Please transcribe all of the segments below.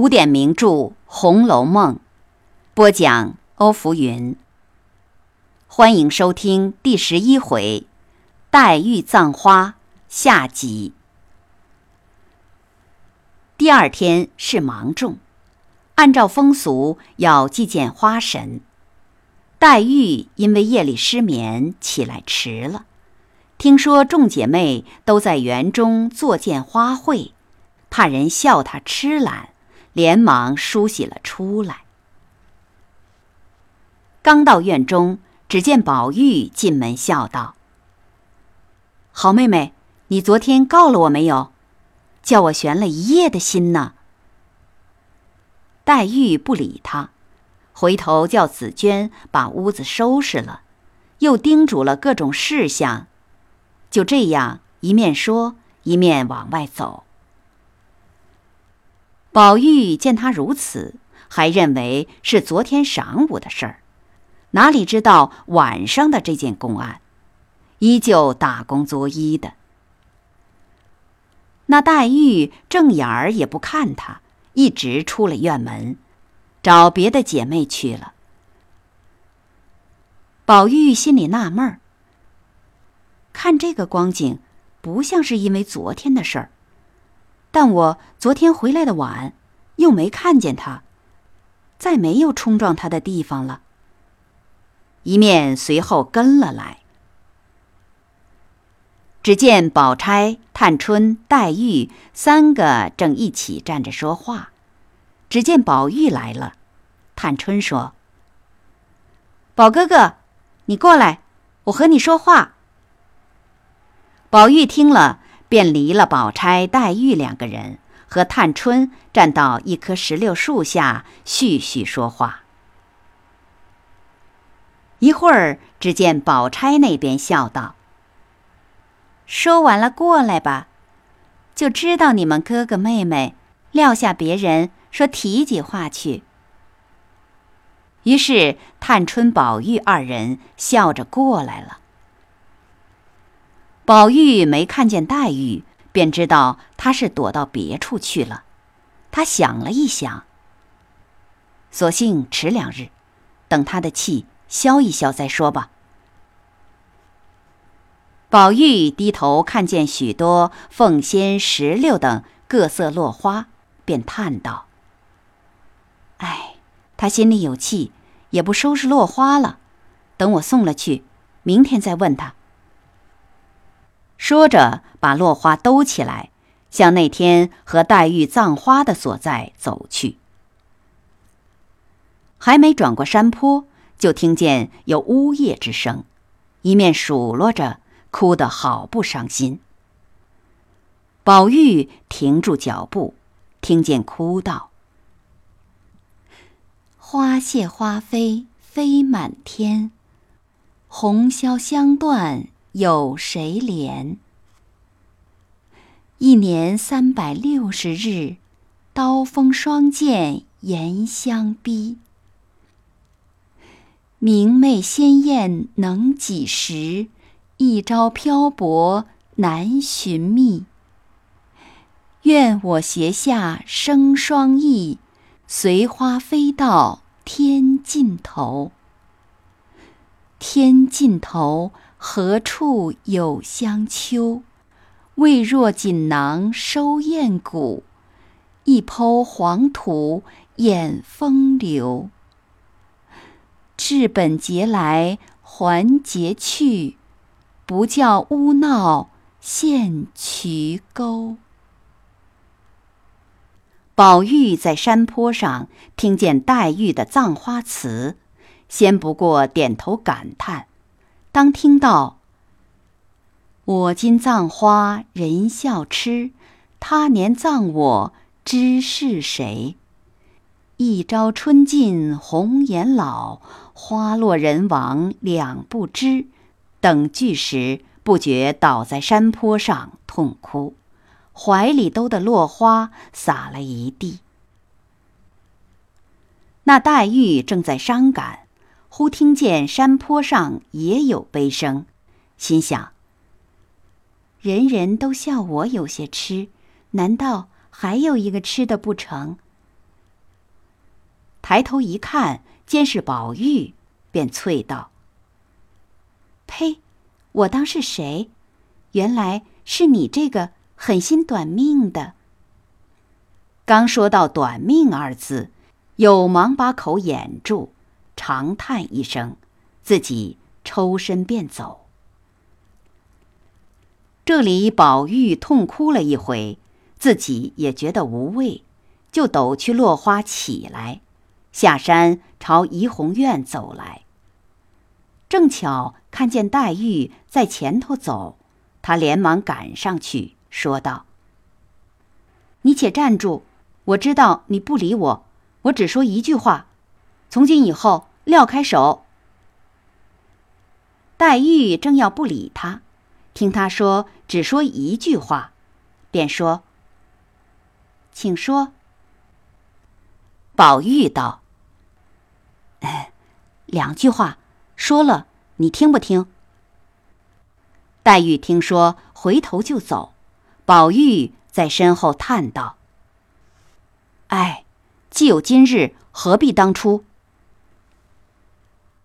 古典名著《红楼梦》，播讲欧福云。欢迎收听第十一回《黛玉葬花》下集。第二天是芒种，按照风俗要祭见花神。黛玉因为夜里失眠，起来迟了。听说众姐妹都在园中坐见花卉，怕人笑她痴懒，连忙梳洗了出来。刚到院中，只见宝玉进门笑道：“好妹妹，你昨天告了我没有？叫我悬了一夜的心呢。”黛玉不理他，回头叫紫娟把屋子收拾了，又叮嘱了各种事项。就这样一面说一面往外走。宝玉见他如此，还认为是昨天晌午的事儿，哪里知道晚上的这件公案，依旧打工作揖的。那黛玉正眼儿也不看他，一直出了院门，找别的姐妹去了。宝玉心里纳闷儿。看这个光景，不像是因为昨天的事儿。但我昨天回来的晚，又没看见他，再没有冲撞他的地方了。一面随后跟了来，只见宝钗、探春、黛玉三个正一起站着说话。只见宝玉来了，探春说：“宝哥哥，你过来，我和你说话。”宝玉听了，便离了宝钗、黛玉两个人，和探春站到一棵石榴树下，絮絮说话。一会儿，只见宝钗那边笑道：“说完了，过来吧，就知道你们哥哥妹妹撂下别人，说提几话去。”于是，探春、宝玉二人笑着过来了。宝玉没看见黛玉，便知道她是躲到别处去了。他想了一想，索性迟两日，等他的气消一消再说吧。宝玉低头看见许多凤仙、石榴等各色落花，便叹道：“哎，他心里有气，也不收拾落花了。等我送了去，明天再问他。”说着，把落花兜起来，向那天和黛玉葬花的所在走去。还没转过山坡，就听见有呜咽之声，一面数落着，哭得好不伤心。宝玉停住脚步，听见哭道：“花谢花飞飞满天，红消香断。”有谁怜？一年三百六十日，刀锋霜剑严相逼。明媚鲜艳能几时？一朝漂泊难寻觅。愿我斜下生双翼，随花飞到天尽头。天尽头。何处有香丘？未若锦囊收艳骨，一抔黄土掩风流。治本节来还节去，不教污闹陷渠沟。宝玉在山坡上听见黛玉的葬花词，先不过点头感叹。当听到“我今葬花人笑痴，他年葬我知是谁？一朝春尽红颜老，花落人亡两不知”等句时，不觉倒在山坡上痛哭，怀里兜的落花洒了一地。那黛玉正在伤感。忽听见山坡上也有悲声，心想：人人都笑我有些痴，难道还有一个痴的不成？抬头一看，见是宝玉，便啐道：“呸！我当是谁？原来是你这个狠心短命的。”刚说到“短命”二字，又忙把口掩住，长叹一声，自己抽身便走。这里宝玉痛哭了一回，自己也觉得无味，就抖去落花起来，下山朝怡红院走来。正巧看见黛玉在前头走，他连忙赶上去，说道：“你且站住！我知道你不理我，我只说一句话，从今以后撂开手。”黛玉正要不理他。听他说，只说一句话，便说：“请说。”宝玉道：“，两句话，说了你听不听？”黛玉听说，回头就走。宝玉在身后叹道：“哎，既有今日，何必当初？”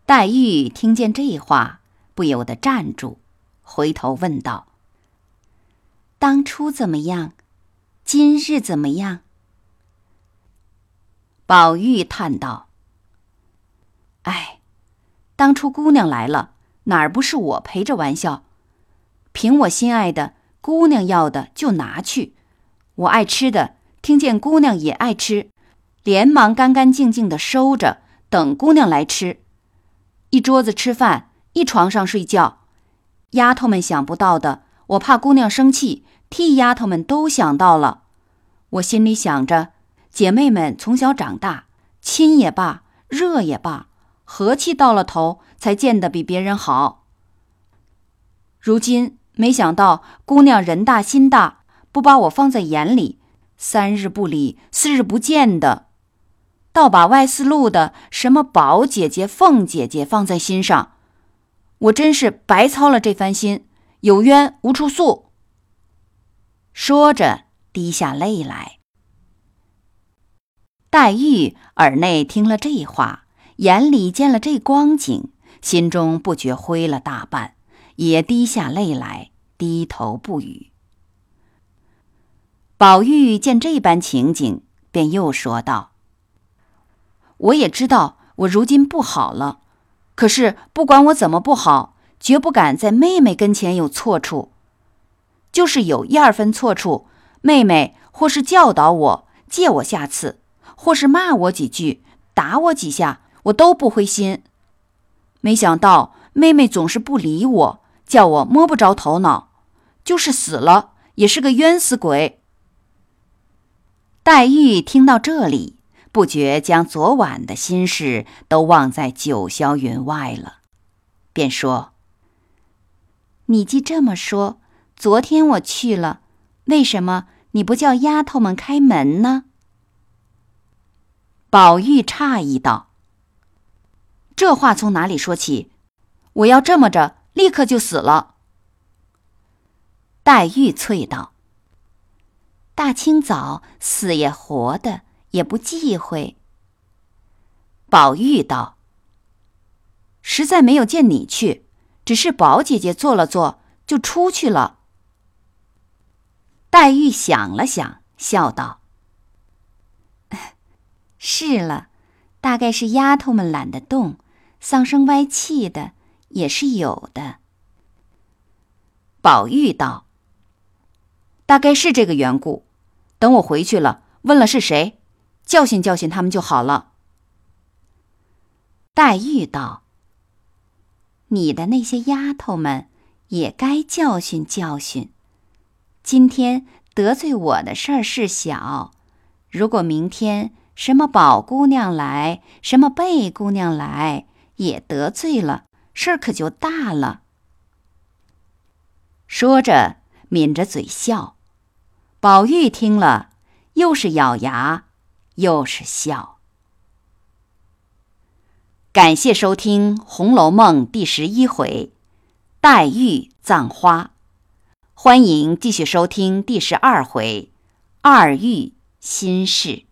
黛玉听见这话，不由得站住。回头问道：“当初怎么样？今日怎么样？”宝玉叹道：“哎，当初姑娘来了，哪儿不是我陪着玩笑？凭我心爱的，姑娘要的就拿去；我爱吃的，听见姑娘也爱吃，连忙干干净净的收着，等姑娘来吃。一桌子吃饭，一床上睡觉。”丫头们想不到的，我怕姑娘生气，替丫头们都想到了。我心里想着，姐妹们从小长大，亲也罢，热也罢，和气到了头，才见得比别人好。如今没想到姑娘人大心大，不把我放在眼里，三日不理，四日不见的，倒把外四路的什么宝姐姐、凤姐姐放在心上。我真是白操了这番心，有冤无处诉。说着，滴下泪来。黛玉耳内听了这话，眼里见了这光景，心中不觉灰了大半，也滴下泪来，低头不语。宝玉见这般情景，便又说道：“我也知道我如今不好了。”可是不管我怎么不好，绝不敢在妹妹跟前有错处。就是有一二分错处，妹妹或是教导我、借我下次，或是骂我几句、打我几下，我都不灰心。没想到妹妹总是不理我，叫我摸不着头脑，就是死了也是个冤死鬼。黛玉听到这里。不觉将昨晚的心事都忘在九霄云外了，便说：“你既这么说，昨天我去了，为什么你不叫丫头们开门呢？”宝玉诧异道：“这话从哪里说起？我要这么着，立刻就死了。”黛玉啐道：“大清早死也活的。”也不忌讳。宝玉道：“实在没有见你去，只是宝姐姐坐了坐，就出去了。”黛玉想了想，笑道：“是了，大概是丫头们懒得动，丧生歪气的也是有的。”宝玉道：“大概是这个缘故。等我回去了，问了是谁。”教训教训他们就好了。黛玉道：“你的那些丫头们也该教训教训。今天得罪我的事儿是小，如果明天什么宝姑娘来，什么贝姑娘来，也得罪了，事儿可就大了。”说着，抿着嘴笑。宝玉听了，又是咬牙。又是笑。感谢收听《红楼梦》第十一回“黛玉葬花”，欢迎继续收听第十二回“二玉心事”。